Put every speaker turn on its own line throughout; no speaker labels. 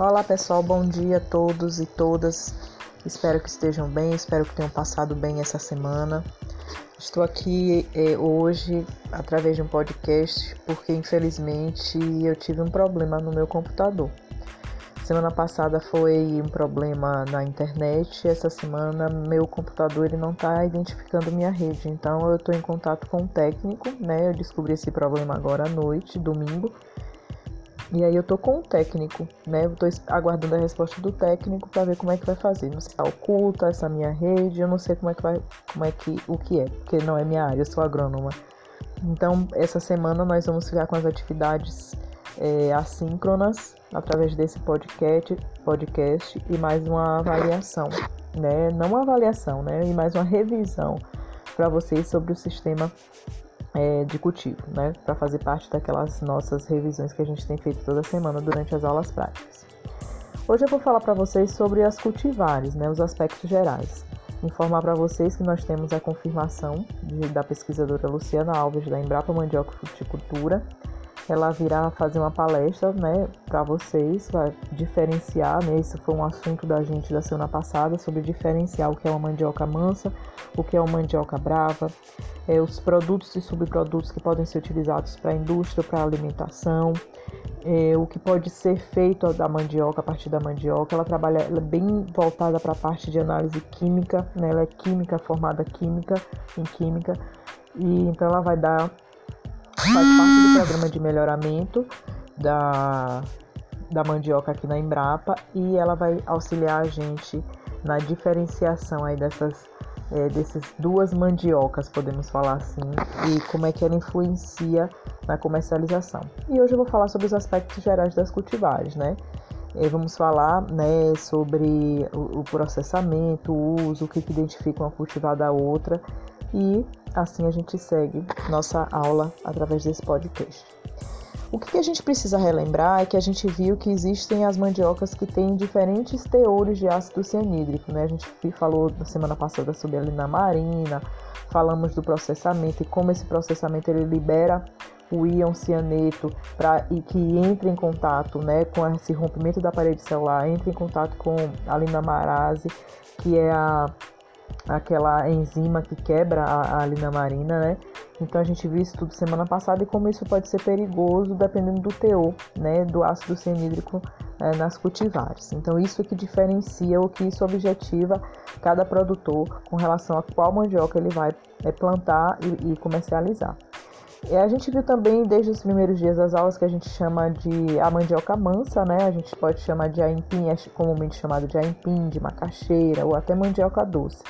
Olá pessoal, bom dia a todos e todas. Espero que estejam bem, espero que tenham passado bem essa semana. Estou aqui eh, hoje através de um podcast porque infelizmente eu tive um problema no meu computador. Semana passada foi um problema na internet, essa semana meu computador ele não está identificando minha rede, então eu estou em contato com o técnico, né? Eu descobri esse problema agora à noite, domingo e aí eu tô com o técnico, né? Eu tô aguardando a resposta do técnico para ver como é que vai fazer. Não sei se tá oculta essa minha rede, eu não sei como é que vai, como é que o que é, porque não é minha área, eu sou agrônoma. Então, essa semana nós vamos ficar com as atividades é, assíncronas através desse podcast, podcast e mais uma avaliação, né? Não uma avaliação, né? E mais uma revisão para vocês sobre o sistema é, de cultivo, né? Para fazer parte daquelas nossas revisões que a gente tem feito toda semana durante as aulas práticas. Hoje eu vou falar para vocês sobre as cultivares, né? Os aspectos gerais. Informar para vocês que nós temos a confirmação de, da pesquisadora Luciana Alves da Embrapa Mandioca Fruticultura ela virá fazer uma palestra, né, para vocês, vai diferenciar, né, isso foi um assunto da gente da semana passada, sobre diferenciar o que é uma mandioca mansa, o que é uma mandioca brava, é, os produtos e subprodutos que podem ser utilizados para a indústria, para a alimentação, é, o que pode ser feito da mandioca, a partir da mandioca. Ela trabalha ela é bem voltada para a parte de análise química, né? ela é química, formada química, em química, e então ela vai dar faz parte do programa de melhoramento da, da mandioca aqui na Embrapa e ela vai auxiliar a gente na diferenciação aí dessas é, duas mandiocas, podemos falar assim, e como é que ela influencia na comercialização. E hoje eu vou falar sobre os aspectos gerais das cultivares, né? E vamos falar né, sobre o, o processamento, o uso, o que, que identifica uma cultivar da outra e assim a gente segue nossa aula através desse podcast. O que a gente precisa relembrar é que a gente viu que existem as mandiocas que têm diferentes teores de ácido cianídrico, né? A gente falou na semana passada sobre a lina marina, falamos do processamento e como esse processamento ele libera o íon cianeto para e que entra em contato, né, com esse rompimento da parede celular, entra em contato com a linamarase, que é a aquela enzima que quebra a, a linamarina, né? Então a gente viu isso tudo semana passada e como isso pode ser perigoso dependendo do teor, né, do ácido cianídrico é, nas cultivares. Então isso que diferencia o que isso objetiva cada produtor com relação a qual mandioca ele vai é, plantar e, e comercializar. E a gente viu também desde os primeiros dias das aulas que a gente chama de a mandioca mansa, né? A gente pode chamar de aipim, é comumente chamado de aipim, de macaxeira ou até mandioca doce.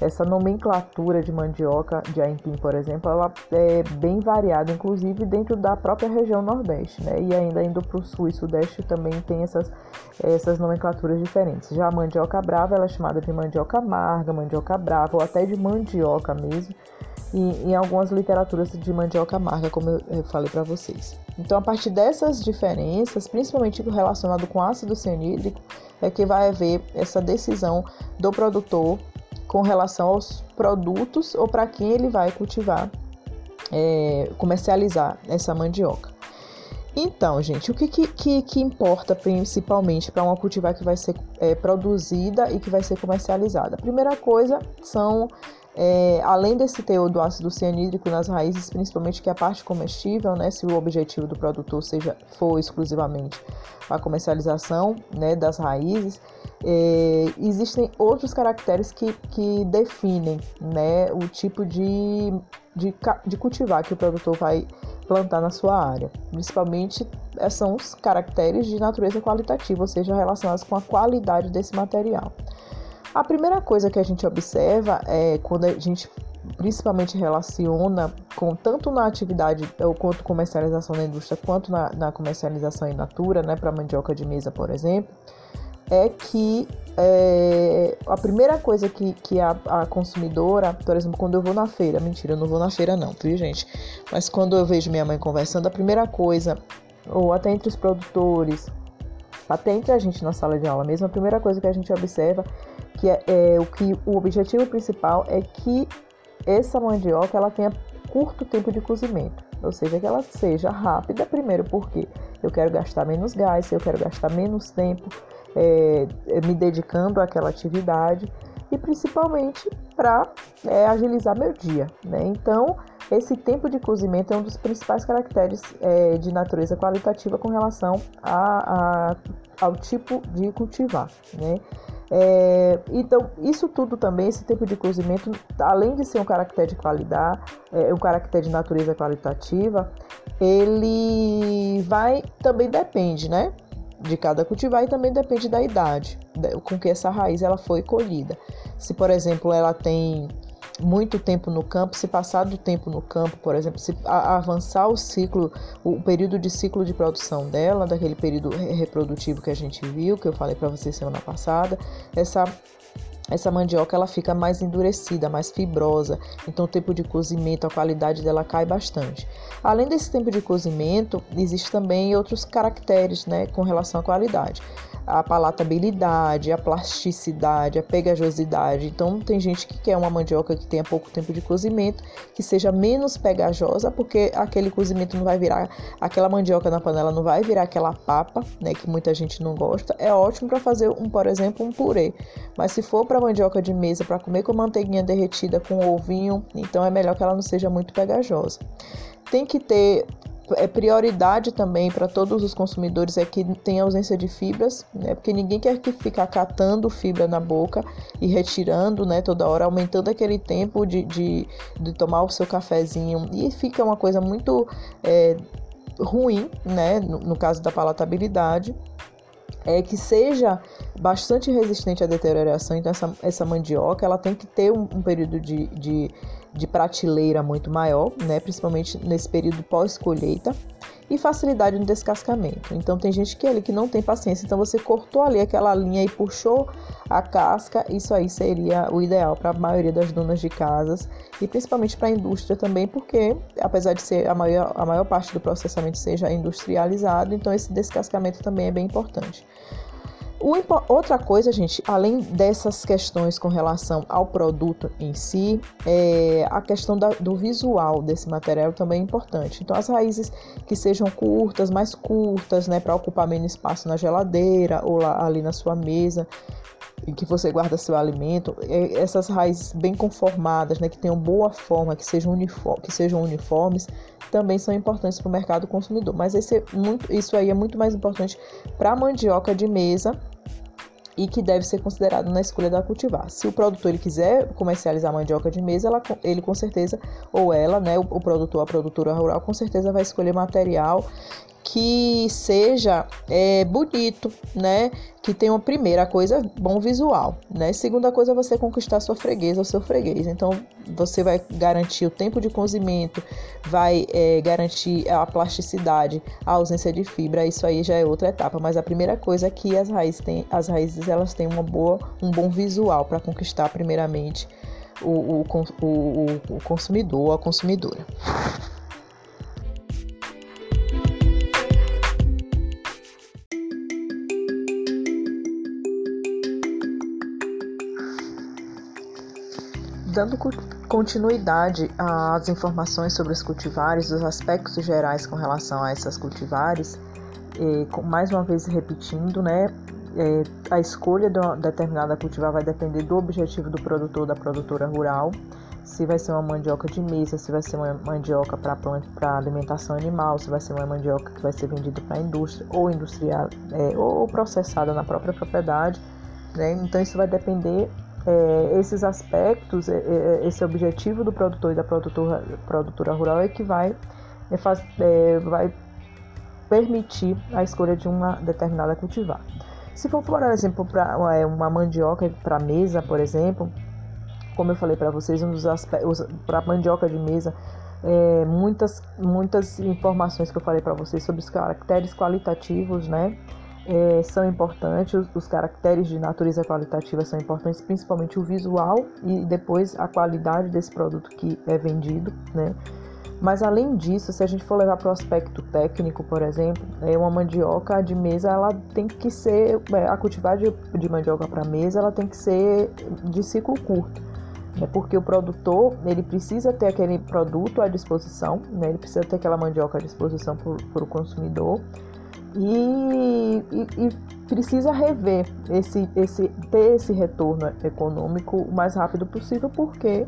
Essa nomenclatura de mandioca de aipim, por exemplo, ela é bem variada, inclusive dentro da própria região Nordeste, né? E ainda indo para o Sul e Sudeste também tem essas, essas nomenclaturas diferentes. Já a mandioca brava, ela é chamada de mandioca amarga, mandioca brava ou até de mandioca mesmo, e em algumas literaturas de mandioca amarga, como eu, falei para vocês. Então, a partir dessas diferenças, principalmente relacionado com ácido cianídrico, é que vai haver essa decisão do produtor com relação aos produtos ou para quem ele vai cultivar, é, comercializar essa mandioca. Então, gente, o que, que, que importa principalmente para uma cultivar que vai ser é, produzida e que vai ser comercializada? A primeira coisa são, é, além desse teor do ácido cianídrico nas raízes, principalmente que é a parte comestível, né, se o objetivo do produtor seja for exclusivamente a comercialização né, das raízes, é, existem outros caracteres que, que definem né, o tipo de, de, de cultivar que o produtor vai plantar na sua área. Principalmente é, são os caracteres de natureza qualitativa, ou seja, relacionados com a qualidade desse material. A primeira coisa que a gente observa é quando a gente principalmente relaciona com tanto na atividade ou quanto comercialização na indústria quanto na, na comercialização in natura, né, para mandioca de mesa, por exemplo, é que é, a primeira coisa que, que a, a, consumidora, por exemplo, quando eu vou na feira, mentira, eu não vou na feira não, viu gente? Mas quando eu vejo minha mãe conversando, a primeira coisa, ou até entre os produtores, até entre a gente na sala de aula mesmo, a primeira coisa que a gente observa que é, é o que o objetivo principal é que essa mandioca ela tenha curto tempo de cozimento. ou seja, que ela seja rápida, primeiro porque eu quero gastar menos gás, eu quero gastar menos tempo é, me dedicando àquela atividade e principalmente para é, agilizar meu dia. Né? Então, esse tempo de cozimento é um dos principais caracteres é, de natureza qualitativa com relação a, a, ao tipo de cultivar. Né? É, então, isso tudo também, esse tempo de cozimento, além de ser um caractere de qualidade, é, um caractere de natureza qualitativa, ele vai também depende, né? De cada cultivar e também depende da idade com que essa raiz ela foi colhida. Se, por exemplo, ela tem muito tempo no campo, se passar do tempo no campo, por exemplo, se avançar o ciclo, o período de ciclo de produção dela, daquele período reprodutivo que a gente viu, que eu falei para vocês semana passada, essa essa mandioca ela fica mais endurecida, mais fibrosa, então o tempo de cozimento, a qualidade dela cai bastante. Além desse tempo de cozimento, existe também outros caracteres, né, com relação à qualidade a palatabilidade, a plasticidade, a pegajosidade. Então, tem gente que quer uma mandioca que tenha pouco tempo de cozimento, que seja menos pegajosa, porque aquele cozimento não vai virar, aquela mandioca na panela não vai virar aquela papa, né, que muita gente não gosta. É ótimo para fazer um, por exemplo, um purê. Mas se for para mandioca de mesa para comer com manteiguinha derretida com ovinho, então é melhor que ela não seja muito pegajosa. Tem que ter é prioridade também para todos os consumidores é que tem ausência de fibras, né? Porque ninguém quer que ficar catando fibra na boca e retirando, né? Toda hora, aumentando aquele tempo de, de, de tomar o seu cafezinho. E fica uma coisa muito é, ruim, né? No, no caso da palatabilidade é que seja bastante resistente à deterioração. Então, essa, essa mandioca ela tem que ter um, um período de, de, de, prateleira muito maior, né? principalmente nesse período pós-colheita, e facilidade no descascamento. Então, tem gente que, ali que não tem paciência, então você cortou ali aquela linha e puxou a casca, isso aí seria o ideal para a maioria das donas de casas e principalmente para a indústria também, porque apesar de ser a maior, a maior parte do processamento seja industrializado, então esse descascamento também é bem importante. Outra coisa, gente, além dessas questões com relação ao produto em si, é a questão da, do visual desse material também é importante. Então, as raízes que sejam curtas, mais curtas, né, para ocupar menos espaço na geladeira ou lá, ali na sua mesa, em que você guarda seu alimento, é, essas raízes bem conformadas, né, que tenham boa forma, que sejam, uniform, que sejam uniformes, também são importantes para o mercado consumidor. Mas esse é muito, isso aí é muito mais importante para a mandioca de mesa e que deve ser considerado na escolha da cultivar. Se o produtor ele quiser comercializar mandioca de mesa, ela, ele com certeza, ou ela, né, o, o produtor, a produtora rural, com certeza vai escolher material que seja é, bonito, né? Que tenha uma primeira coisa, bom visual, né? Segunda coisa, você conquistar sua freguesa ou seu freguês. Então, você vai garantir o tempo de cozimento, vai é, garantir a plasticidade, a ausência de fibra. Isso aí já é outra etapa. Mas a primeira coisa é que as raízes têm, as raízes elas têm uma boa, um bom visual para conquistar primeiramente o, o, o, o consumidor a consumidora. Dando continuidade às informações sobre os cultivares, os aspectos gerais com relação a essas cultivares, e, mais uma vez repetindo, né, é, a escolha de uma determinada cultivar vai depender do objetivo do produtor da produtora rural, se vai ser uma mandioca de mesa, se vai ser uma mandioca para alimentação animal, se vai ser uma mandioca que vai ser vendida para a indústria ou industrial é, ou processada na própria propriedade. Né? Então isso vai depender é, esses aspectos, é, é, esse objetivo do produtor e da produtora, produtora rural é que vai, é, faz, é, vai permitir a escolha de uma determinada cultivar. Se for, por exemplo, para uma mandioca para mesa, por exemplo, como eu falei para vocês, um dos aspectos para mandioca de mesa, é, muitas muitas informações que eu falei para vocês sobre os caracteres qualitativos, né? É, são importantes, os, os, caracteres de natureza qualitativa são importantes, principalmente o visual e depois a qualidade desse produto que é vendido, né? Mas além disso, se a gente for levar para o aspecto técnico, por exemplo, é uma mandioca de mesa, ela tem que ser, é, a cultivar de, de mandioca para mesa, ela tem que ser de ciclo curto. É porque o produtor ele precisa ter aquele produto à disposição, né? ele precisa ter aquela mandioca à disposição para o consumidor e, e, precisa rever esse, esse, ter esse retorno econômico o mais rápido possível, porque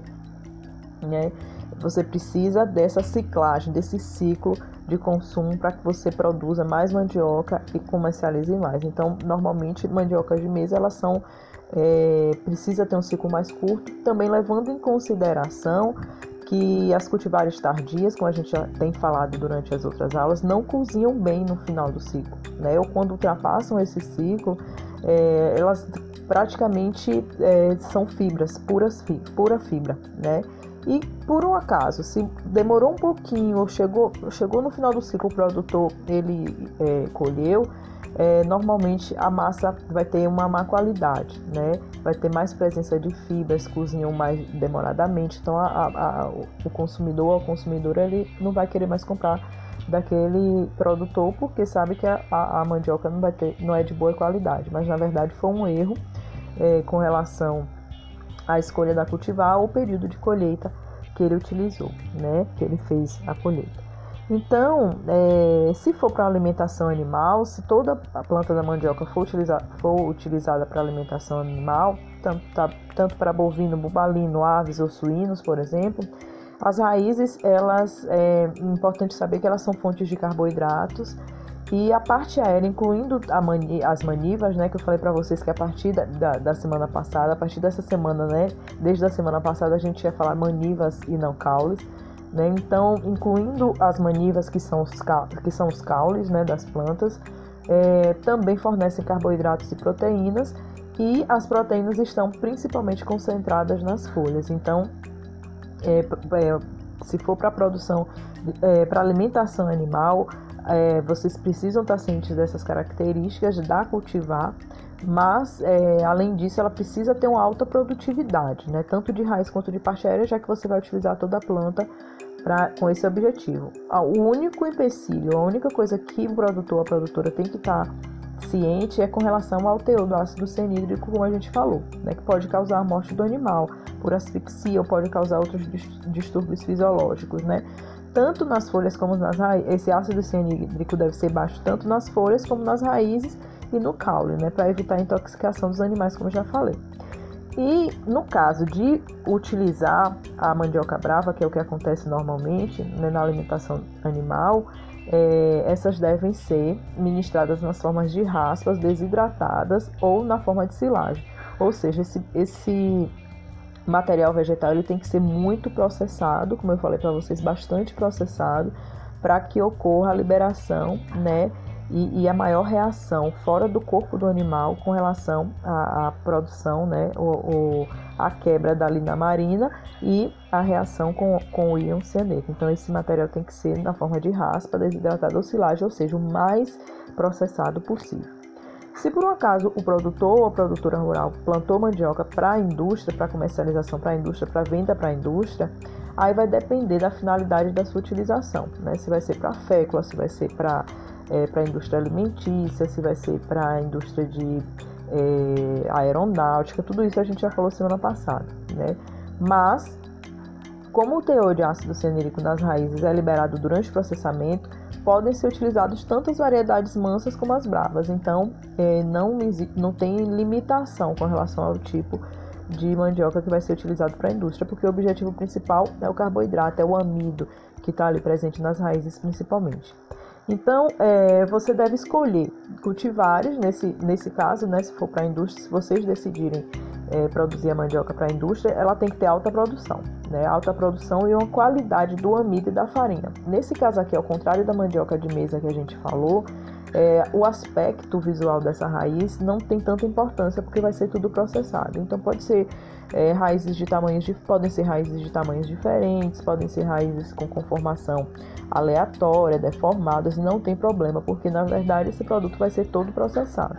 né, você precisa dessa ciclagem, desse ciclo de consumo para que você produza mais mandioca e comercialize mais. Então, normalmente, mandiocas de mesa elas são é, precisa ter um ciclo mais curto, também levando em consideração que as cultivares tardias, como a gente já tem falado durante as outras aulas, não cozinham bem no final do ciclo, né? Ou quando ultrapassam esse ciclo, é, elas praticamente é, são fibras, puras fi, pura fibra, né? E por um acaso, se demorou um pouquinho ou chegou, chegou no final do ciclo, o produtor ele é, colheu, é, normalmente a massa vai ter uma má qualidade, né? Vai ter mais presença de fibras, cozinham mais demoradamente, então a, a, a, o consumidor ou a consumidora ele não vai querer mais comprar daquele produtor porque sabe que a, mandioca não vai ter, não é de boa qualidade, mas na verdade foi um erro é, com relação à escolha da cultivar ou período de colheita que ele utilizou, né? Que ele fez a colheita. Então, é, se for para alimentação animal, se toda a planta da mandioca for, utilizar, for utilizada para alimentação animal, tanto, tá, tanto para bovino, bubalino, aves ou suínos, por exemplo, as raízes, elas é importante saber que elas são fontes de carboidratos e a parte aérea, incluindo mani, as manivas, né, que eu falei para vocês que a partir da, da, da, semana passada, a partir dessa semana, né, desde a semana passada a gente ia falar manivas e não caules. Né? Então, incluindo as manivas, que são os, que são os caules né, das plantas, é, também fornecem carboidratos e proteínas, e as proteínas estão principalmente concentradas nas folhas. Então, é, é, se for para produção, é, para alimentação animal, é, vocês precisam estar cientes dessas características da cultivar, mas é, além disso ela precisa ter uma alta produtividade, né, tanto de raiz quanto de parte aérea, já que você vai utilizar toda a planta pra, com esse objetivo. Ah, o único empecilho, a única coisa que o produtor, a produtora tem que estar tá ciente é com relação ao teor do ácido cianídrico, como a gente falou, né, que pode causar a morte do animal por asfixia ou pode causar outros distúrbios fisiológicos, né? Tanto nas folhas como nas raízes, esse ácido cianídrico deve ser baixo tanto nas folhas como nas raízes e no caule, né, para evitar a intoxicação dos animais, como já falei. E no caso de utilizar a mandioca brava, que é o que acontece normalmente né, na alimentação animal, é, essas devem ser ministradas nas formas de raspas desidratadas ou na forma de silagem. Ou seja, esse, esse material vegetal ele tem que ser muito processado, como eu falei para vocês, bastante processado, para que ocorra a liberação né, e, e, a maior reação fora do corpo do animal com relação à, à produção, né, ou, a quebra da lina marina e a reação com, com o íon cianeto. Então, esse material tem que ser na forma de raspa, desidratado ou silagem, ou seja, o mais processado possível. Se por um acaso o produtor ou a produtora rural plantou mandioca para a indústria, para comercialização para a indústria, para venda para a indústria, aí vai depender da finalidade da sua utilização, né? Se vai ser para fécula, se vai ser para é, para a indústria alimentícia, se vai ser para a indústria de é, aeronáutica, tudo isso a gente já falou semana passada, né? Mas, como o teor de ácido cianídrico nas raízes é liberado durante o processamento, podem ser utilizados tanto as variedades mansas como as bravas, então é, não, não tem limitação com relação ao tipo de mandioca que vai ser utilizado para a indústria, porque o objetivo principal é o carboidrato, é o amido que está ali presente nas raízes principalmente. Então, é, você deve escolher cultivares, nesse, nesse caso, né, se for para a indústria, se vocês decidirem é, produzir a mandioca para a indústria, ela tem que ter alta produção, né, alta produção e uma qualidade do amido e da farinha. Nesse caso aqui, ao contrário da mandioca de mesa que a gente falou, é, o aspecto visual dessa raiz não tem tanta importância porque vai ser tudo processado. Então pode ser é, raízes de tamanhos de, podem ser raízes de tamanhos diferentes, podem ser raízes com conformação aleatória, deformadas, não tem problema, porque na verdade esse produto vai ser todo processado.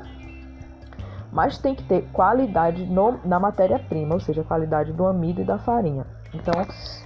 Mas tem que ter qualidade no, na matéria-prima, ou seja, qualidade do amido e da farinha. Então,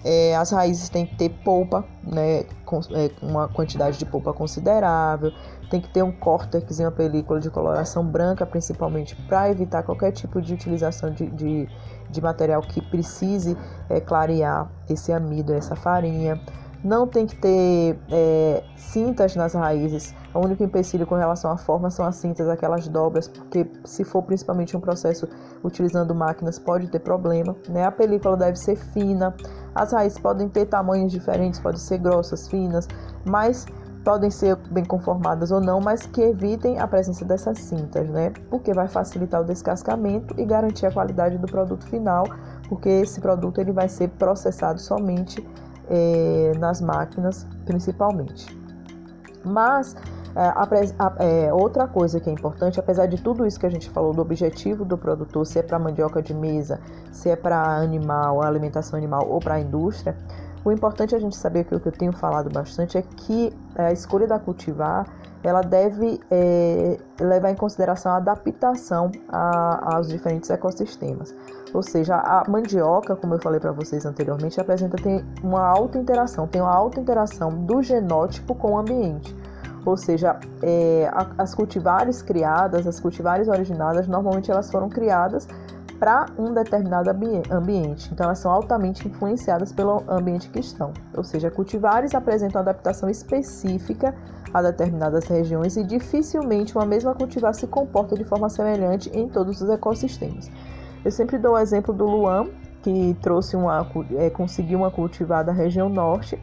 é, as raízes têm que ter polpa, né, com, é, uma quantidade de polpa considerável, tem que ter um córtex e uma película de coloração branca, principalmente para evitar qualquer tipo de utilização de, de, de material que precise é, clarear esse amido, essa farinha. Não tem que ter é, cintas nas raízes. O único empecilho com relação à forma são as cintas, aquelas dobras, porque se for principalmente um processo utilizando máquinas pode ter problema. Né? A película deve ser fina. As raízes podem ter tamanhos diferentes, podem ser grossas, finas, mas podem ser bem conformadas ou não, mas que evitem a presença dessas cintas, né? Porque vai facilitar o descascamento e garantir a qualidade do produto final, porque esse produto ele vai ser processado somente é, nas máquinas principalmente. Mas é, é, outra coisa que é importante, apesar de tudo isso que a gente falou do objetivo do produtor, se é para mandioca de mesa, se é para animal, alimentação animal ou para a indústria, o importante é a gente saber que o que eu tenho falado bastante é que a escolha da cultivar ela deve é, levar em consideração a adaptação a, aos diferentes ecossistemas. Ou seja, a mandioca, como eu falei para vocês anteriormente, apresenta tem uma alta interação, tem uma alta interação do genótipo com o ambiente. Ou seja, é, as cultivares criadas, as cultivares originadas, normalmente elas foram criadas para um determinado ambiente. Então, elas são altamente influenciadas pelo ambiente que estão. Ou seja, cultivares apresentam adaptação específica a determinadas regiões e dificilmente uma mesma cultivar se comporta de forma semelhante em todos os ecossistemas. Eu sempre dou o exemplo do Luan, que trouxe uma, é, conseguiu uma cultivar da região norte,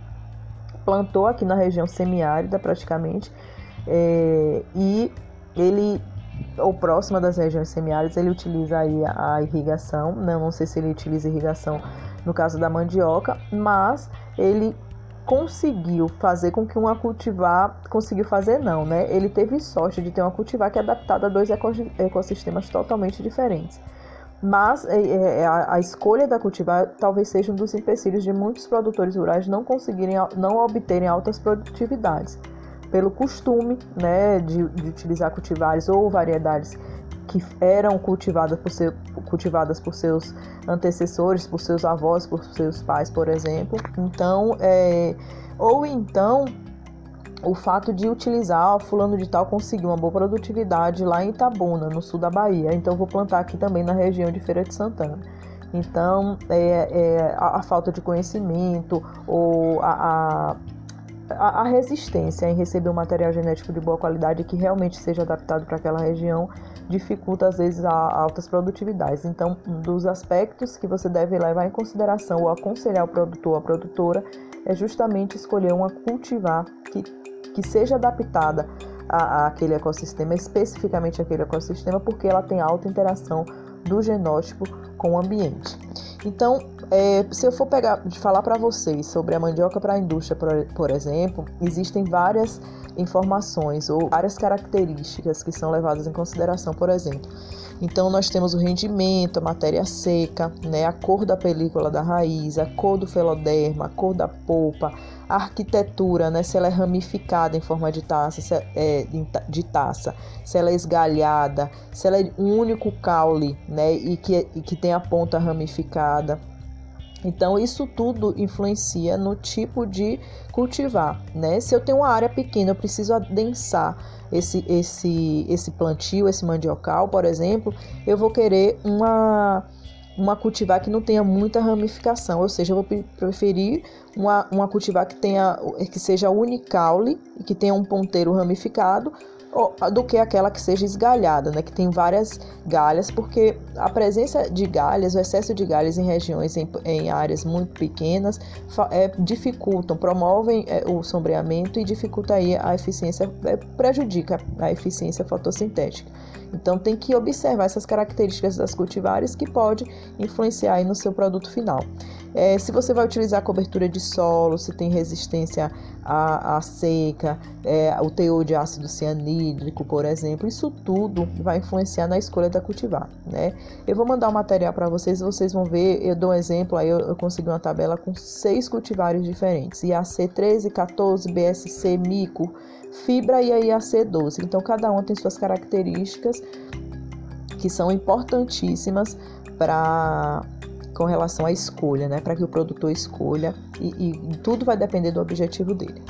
plantou aqui na região semiárida praticamente, é, e ele, ou próxima das regiões semiáridas, ele utiliza aí a, a irrigação, não, não sei se ele utiliza irrigação no caso da mandioca, mas ele conseguiu fazer com que uma cultivar conseguiu fazer não, né? Ele teve sorte de ter uma cultivar que é adaptada a dois ecossistemas totalmente diferentes. Mas é, é, é, a, escolha da cultivar talvez seja um dos empecilhos de muitos produtores rurais não conseguirem, não obterem altas produtividades, pelo costume né, de, de utilizar cultivares ou variedades que eram cultivadas por, seu, cultivadas por seus antecessores, por seus avós, por seus pais, por exemplo. Então, é, ou então o fato de utilizar, o fulano de tal conseguiu uma boa produtividade lá em Itabuna, no sul da Bahia, então vou plantar aqui também na região de Feira de Santana. Então, é, é a, a, falta de conhecimento ou a, a, a, resistência em receber um material genético de boa qualidade que realmente seja adaptado para aquela região dificulta às vezes a altas produtividades. Então, um dos aspectos que você deve levar em consideração ou aconselhar o produtor ou a produtora é justamente escolher uma cultivar que que seja adaptada a, aquele ecossistema, especificamente aquele ecossistema, porque ela tem alta interação do genótipo com o ambiente. Então, é, se eu for pegar de falar para vocês sobre a mandioca para a indústria, por, por, exemplo, existem várias informações ou várias características que são levadas em consideração, por exemplo. Então, nós temos o rendimento, a matéria seca, né, a cor da película da raiz, a cor do feloderma, a cor da polpa, arquitetura, né, se ela é ramificada em forma de taça, se é, de taça, se ela é esgalhada, se ela é um único caule, né, e que, e que tem a ponta ramificada. Então, isso tudo influencia no tipo de cultivar, né? Se eu tenho uma área pequena, eu preciso adensar esse, esse, esse plantio, esse mandiocal, por exemplo, eu vou querer uma uma cultivar que não tenha muita ramificação, ou seja, eu vou preferir uma, uma cultivar que tenha que seja unicaule e que tenha um ponteiro ramificado do que aquela que seja esgalhada, né, que tem várias galhas, porque a presença de galhas, o excesso de galhas em regiões, em, em áreas muito pequenas, é, dificultam, promovem é, o sombreamento e dificulta aí a eficiência, é, prejudica a eficiência fotossintética. Então tem que observar essas características das cultivares que pode influenciar aí no seu produto final. É, se você vai utilizar cobertura de solo, se tem resistência à, à seca, é, o teor de ácido cianídrico, por exemplo, isso tudo vai influenciar na escolha da cultivar, né? Eu vou mandar o um material para vocês, vocês vão ver, eu dou um exemplo, aí eu, eu consegui uma tabela com seis cultivares diferentes, IAC 13, 14, BSC, mico, fibra e a IAC 12. Então, cada uma tem suas características que são importantíssimas para com relação à escolha, né? Para que o produtor escolha e, e tudo vai depender do objetivo dele.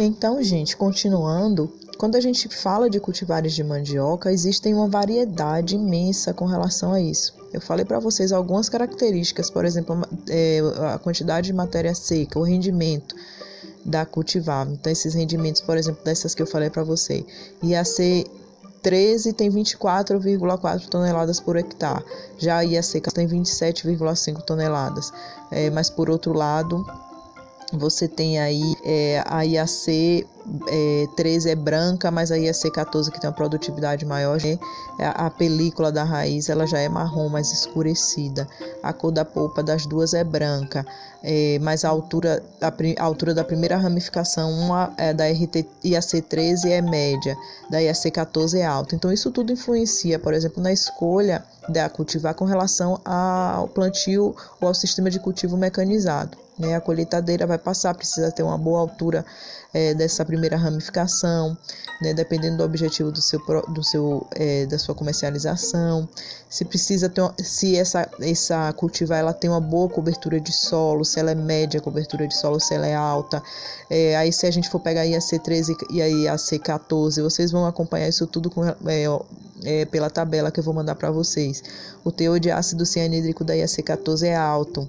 Então, gente, continuando, quando a gente fala de cultivares de mandioca, existem uma variedade imensa com relação a isso. Eu falei para vocês algumas características, por exemplo, é, a quantidade de matéria seca, o rendimento da cultivar. Então, esses rendimentos, por exemplo, dessas que eu falei para você, ia ser 13 tem 24,4 toneladas por hectare. Já a IA seca tem 27,5 toneladas. É, mas por outro lado, você tem aí é, a IAC é, 13 é branca, mas a IAC 14 que tem uma produtividade maior, né? a, a película da raiz ela já é marrom, mais escurecida. A cor da polpa das duas é branca, é, mas a altura, a, a, altura da primeira ramificação, uma é da RT IAC 13 é média, da IAC 14 é alta. Então isso tudo influencia, por exemplo, na escolha da cultivar com relação ao plantio ou ao sistema de cultivo mecanizado. Né? A colheitadeira vai passar, precisa ter uma boa altura é, dessa primeira ramificação, né? dependendo do objetivo do seu, do seu, é, da sua comercialização. Se precisa ter, se essa, essa cultivar ela tem uma boa cobertura de solo, se ela é média cobertura de solo, se ela é alta. É, aí se a gente for pegar a IAC13 e a IAC14, vocês vão acompanhar isso tudo com, é, pela tabela que eu vou mandar para vocês. O teor de ácido cianídrico da IAC14 é alto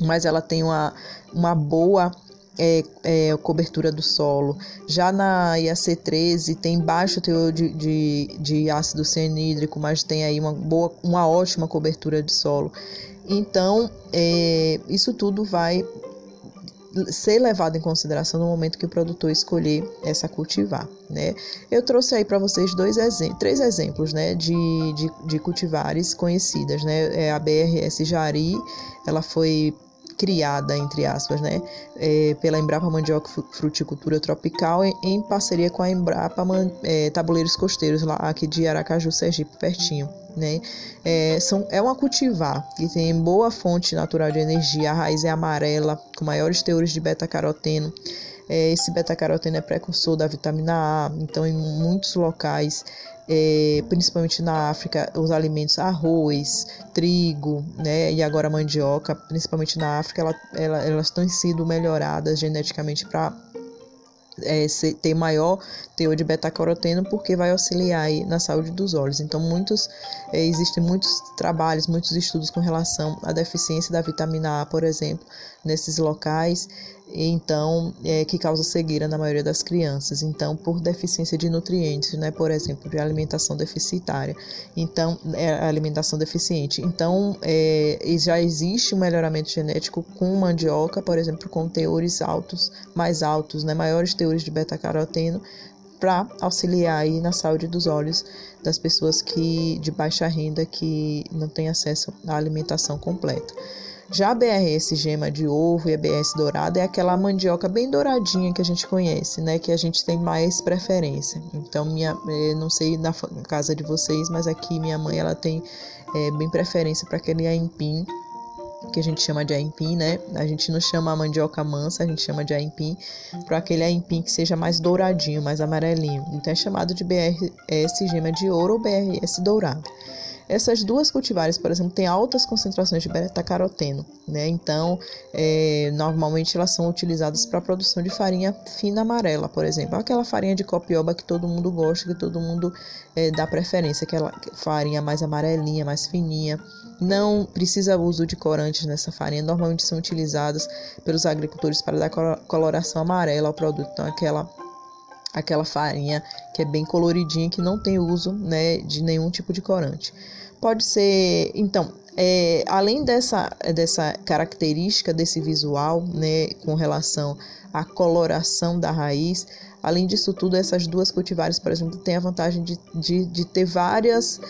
mas ela tem uma, uma boa é, é, cobertura do solo. Já na IAC13 tem baixo teor de, de, de, ácido cianídrico, mas tem aí uma, boa, uma ótima cobertura de solo. Então, é, isso tudo vai ser levado em consideração no momento que o produtor escolher essa cultivar, né? Eu trouxe aí para vocês dois exemplos, três exemplos, né, de, de, de cultivares conhecidas, né? É a BRS Jari, ela foi criada, entre aspas, né, é, pela Embrapa Mandioca Fruticultura Tropical em, em parceria com a Embrapa Man, é, Tabuleiros Costeiros, lá aqui de Aracaju, Sergipe, pertinho. Né? É, são, é uma cultivar que tem boa fonte natural de energia, a raiz é amarela, com maiores teores de beta-caroteno. É, esse beta-caroteno é precursor da vitamina A, então em muitos locais é, principalmente na África, os alimentos arroz, trigo, né, e agora mandioca, principalmente na África, ela, ela, elas têm sido melhoradas geneticamente para é, ter maior teor de beta-caroteno porque vai auxiliar aí na saúde dos olhos. Então, muitos é, existem muitos trabalhos, muitos estudos com relação à deficiência da vitamina A, por exemplo, nesses locais então é, que causa cegueira na maioria das crianças. Então, por deficiência de nutrientes, né, por exemplo, de alimentação deficitária. Então, é alimentação deficiente. Então, é, já existe um melhoramento genético com mandioca, por exemplo, com teores altos, mais altos, né, maiores teores de beta-caroteno, para auxiliar aí na saúde dos olhos das pessoas que de baixa renda que não têm acesso à alimentação completa. Já a BRS gema de ovo e a BRS dourada é aquela mandioca bem douradinha que a gente conhece, né? Que a gente tem mais preferência. Então, minha, eh, não sei na casa de vocês, mas aqui minha mãe ela tem é, bem preferência para aquele aipim que a gente chama de aipim, né? A gente não chama a mandioca mansa, a gente chama de aipim, para aquele aipim que seja mais douradinho, mais amarelinho. Então é chamado de BRS gema de ouro ou BRS dourado. Essas duas cultivares, por exemplo, têm altas concentrações de beta-caroteno, né? Então, é, normalmente elas são utilizadas para a produção de farinha fina amarela, por exemplo. Aquela farinha de copioba que todo mundo gosta, que todo mundo é, dá preferência, aquela farinha mais amarelinha, mais fininha. Não precisa uso de corantes nessa farinha, normalmente são utilizadas pelos agricultores para dar coloração amarela ao produto. Então, aquela aquela farinha que é bem coloridinha que não tem uso né, de nenhum tipo de corante. Pode ser, então, é, além dessa, dessa característica desse visual, né, com relação à coloração da raiz, além disso tudo, essas duas cultivares, por exemplo, têm a vantagem de, de, de ter várias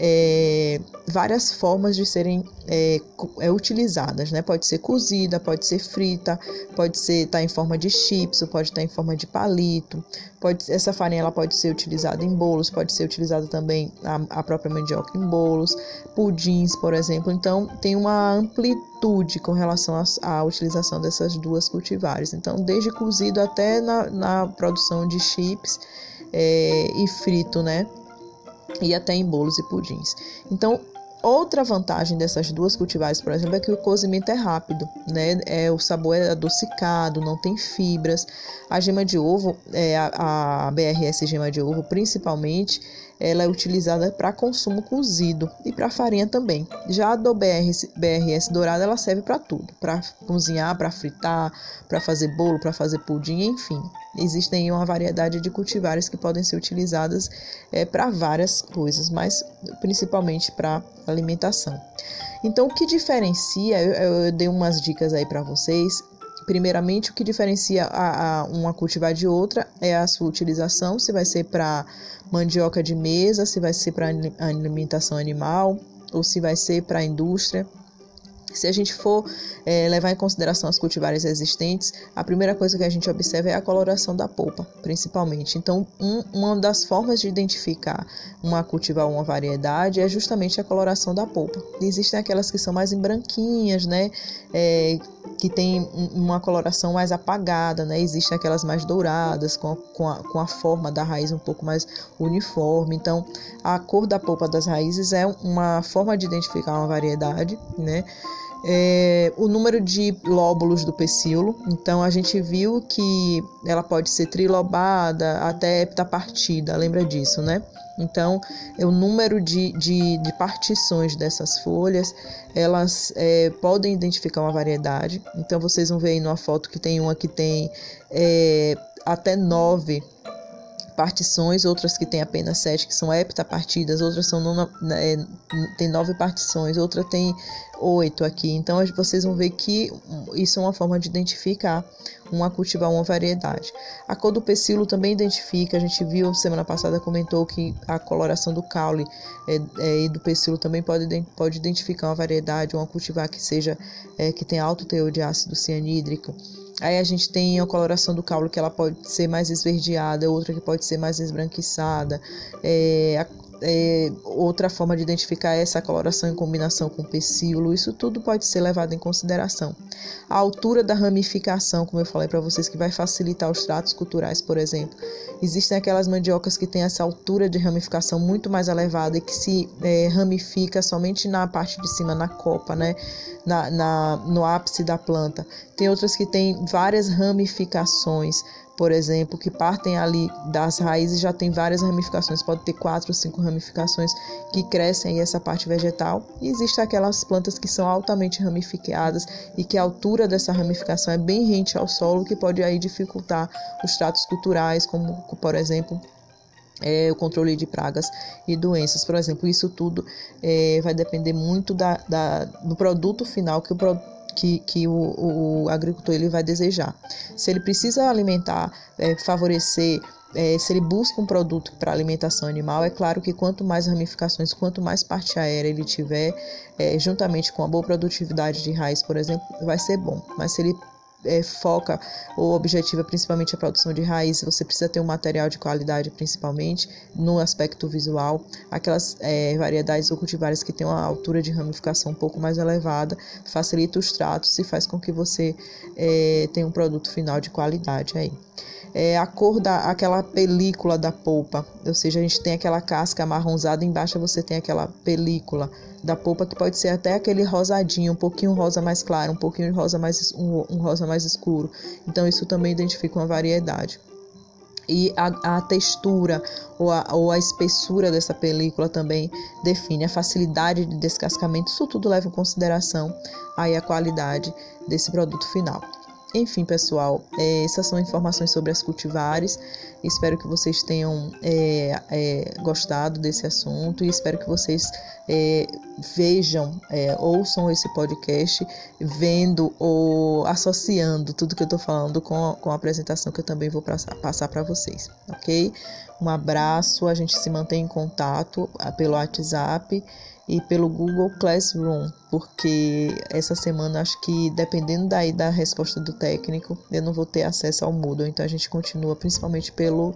é, várias formas de serem é, é, utilizadas, né? Pode ser cozida, pode ser frita, pode ser tá em forma de chips, pode estar tá em forma de palito. Pode, essa farinha ela pode ser utilizada em bolos, pode ser utilizada também a, a própria mandioca em bolos, pudins, por exemplo. Então tem uma amplitude com relação à utilização dessas duas cultivares. Então desde cozido até na, na produção de chips é, e frito, né? E até em bolos e pudins. Então, outra vantagem dessas duas cultivares, por exemplo, é que o cozimento é rápido, né? É, o sabor é adocicado, não tem fibras. A gema de ovo, é, a, a BRS gema de ovo, principalmente, ela é utilizada para consumo cozido e para farinha também. Já a do BRS, BRS dourada ela serve para tudo, para cozinhar, para fritar, para fazer bolo, para fazer pudim, enfim. Existem uma variedade de cultivares que podem ser utilizadas é, para várias coisas, mas principalmente para alimentação. Então, o que diferencia, eu, eu dei umas dicas aí para vocês, Primeiramente, o que diferencia a, a, uma cultivar de outra é a sua utilização, se vai ser para mandioca de mesa, se vai ser para alimentação animal ou se vai ser para a indústria. Se a gente for é, levar em consideração as cultivares existentes, a primeira coisa que a gente observa é a coloração da polpa, principalmente. Então, um, uma das formas de identificar uma cultivar uma variedade é justamente a coloração da polpa. Existem aquelas que são mais em branquinhas, né? É, que tem uma coloração mais apagada, né? Existem aquelas mais douradas, com a, com, a, com a forma da raiz um pouco mais uniforme. Então, a cor da polpa das raízes é uma forma de identificar uma variedade, né? É, o número de lóbulos do pecíolo. Então a gente viu que ela pode ser trilobada até heptapartida, lembra disso, né? Então, é o número de, de, de partições dessas folhas, elas é, podem identificar uma variedade. Então, vocês vão ver aí numa foto que tem uma que tem é, até nove partições, outras que têm apenas sete, que são heptapartidas, outras são nona, né, tem nove partições, outra tem oito aqui. Então vocês vão ver que isso é uma forma de identificar uma cultivar uma variedade. A cor do pecíolo também identifica, a gente viu semana passada comentou que a coloração do caule é, é, e do pecíolo também pode, pode identificar uma variedade, uma cultivar que seja é, que tenha alto teor de ácido cianídrico. Aí a gente tem a coloração do caule que ela pode ser mais esverdeada, outra que pode ser mais esbranquiçada. É, é, outra forma de identificar essa coloração em combinação com pecíolo, isso tudo pode ser levado em consideração. A altura da ramificação, como eu falei para vocês, que vai facilitar os tratos culturais, por exemplo. Existem aquelas mandiocas que têm essa altura de ramificação muito mais elevada e que se é, ramifica somente na parte de cima, na copa, né? Na, na, no ápice da planta. Tem outras que têm várias ramificações, por exemplo, que partem ali das raízes já tem várias ramificações, pode ter quatro ou cinco ramificações que crescem aí essa parte vegetal. E existem aquelas plantas que são altamente ramificadas e que a altura dessa ramificação é bem rente ao solo, que pode aí dificultar os tratos culturais, como por exemplo é, o controle de pragas e doenças, por exemplo, isso tudo é, vai depender muito da, da, do produto final que o que, que o, o agricultor ele vai desejar. Se ele precisa alimentar, é, favorecer é, se ele busca um produto para alimentação animal, é claro que quanto mais ramificações, quanto mais parte aérea ele tiver, é, juntamente com a boa produtividade de raiz, por exemplo, vai ser bom. Mas se ele é, foca ou objetiva principalmente a produção de raiz, você precisa ter um material de qualidade, principalmente no aspecto visual. Aquelas é, variedades ou cultivares que têm uma altura de ramificação um pouco mais elevada, facilita os tratos e faz com que você é, tenha um produto final de qualidade aí é, a cor da aquela película da polpa, ou seja, a gente tem aquela casca amarronzada, embaixo você tem aquela película da polpa que pode ser até aquele rosadinho, um pouquinho rosa mais claro, um pouquinho rosa mais um, um rosa mais escuro. Então isso também identifica uma variedade e a, a textura ou a, ou a, espessura dessa película também define a facilidade de descascamento. Isso tudo leva em consideração aí a qualidade desse produto final. Enfim, pessoal, é, essas são informações sobre as cultivares. Espero que vocês tenham é, é, gostado desse assunto e espero que vocês é, vejam, é, ouçam esse podcast, vendo ou associando tudo que eu estou falando com, com a apresentação que eu também vou passar para vocês, ok? Um abraço, a gente se mantém em contato ah, pelo WhatsApp e pelo Google Classroom, porque essa semana acho que dependendo daí da resposta do técnico, eu não vou ter acesso ao Moodle, então a gente continua principalmente pelo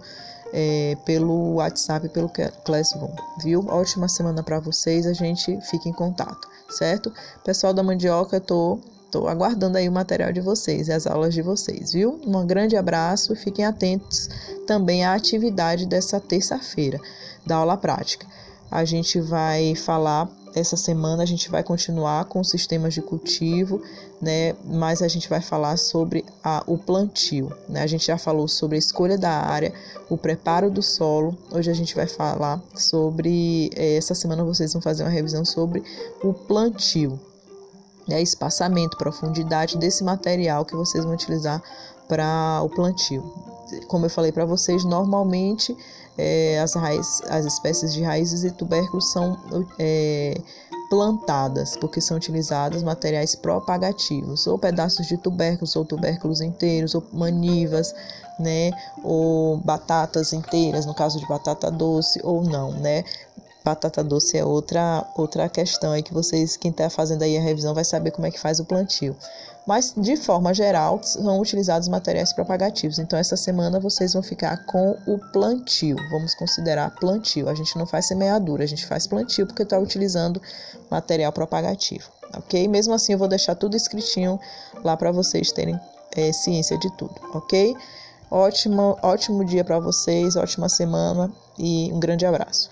é, pelo WhatsApp, pelo Classroom, viu? Ótima semana para vocês, a gente fica em contato, certo? Pessoal da Mandioca, eu tô, tô aguardando aí o material de vocês e as aulas de vocês, viu? Um grande abraço e fiquem atentos também à atividade dessa terça-feira da aula prática. A gente vai falar essa semana a gente vai continuar com sistemas de cultivo, né? Mas a gente vai falar sobre a, o plantio, né? A gente já falou sobre a escolha da área, o preparo do solo. Hoje a gente vai falar sobre eh, essa semana vocês vão fazer uma revisão sobre o plantio, né? Espaçamento, profundidade desse material que vocês vão utilizar para o plantio. Como eu falei para vocês, normalmente é, as, raiz, as espécies de raízes e tubérculos são é, plantadas, porque são utilizados materiais propagativos, ou pedaços de tubérculos, ou tubérculos inteiros, ou manivas, né, ou batatas inteiras, no caso de batata doce, ou não, né. Batata doce é outra outra questão aí que vocês, quem está fazendo aí a revisão, vai saber como é que faz o plantio mas de forma geral são utilizados materiais propagativos. Então essa semana vocês vão ficar com o plantio. Vamos considerar plantio. A gente não faz semeadura, a gente faz plantio porque está utilizando material propagativo, ok? Mesmo assim eu vou deixar tudo escritinho lá para vocês terem é, ciência de tudo, ok? Ótimo, ótimo dia para vocês, ótima semana e um grande abraço.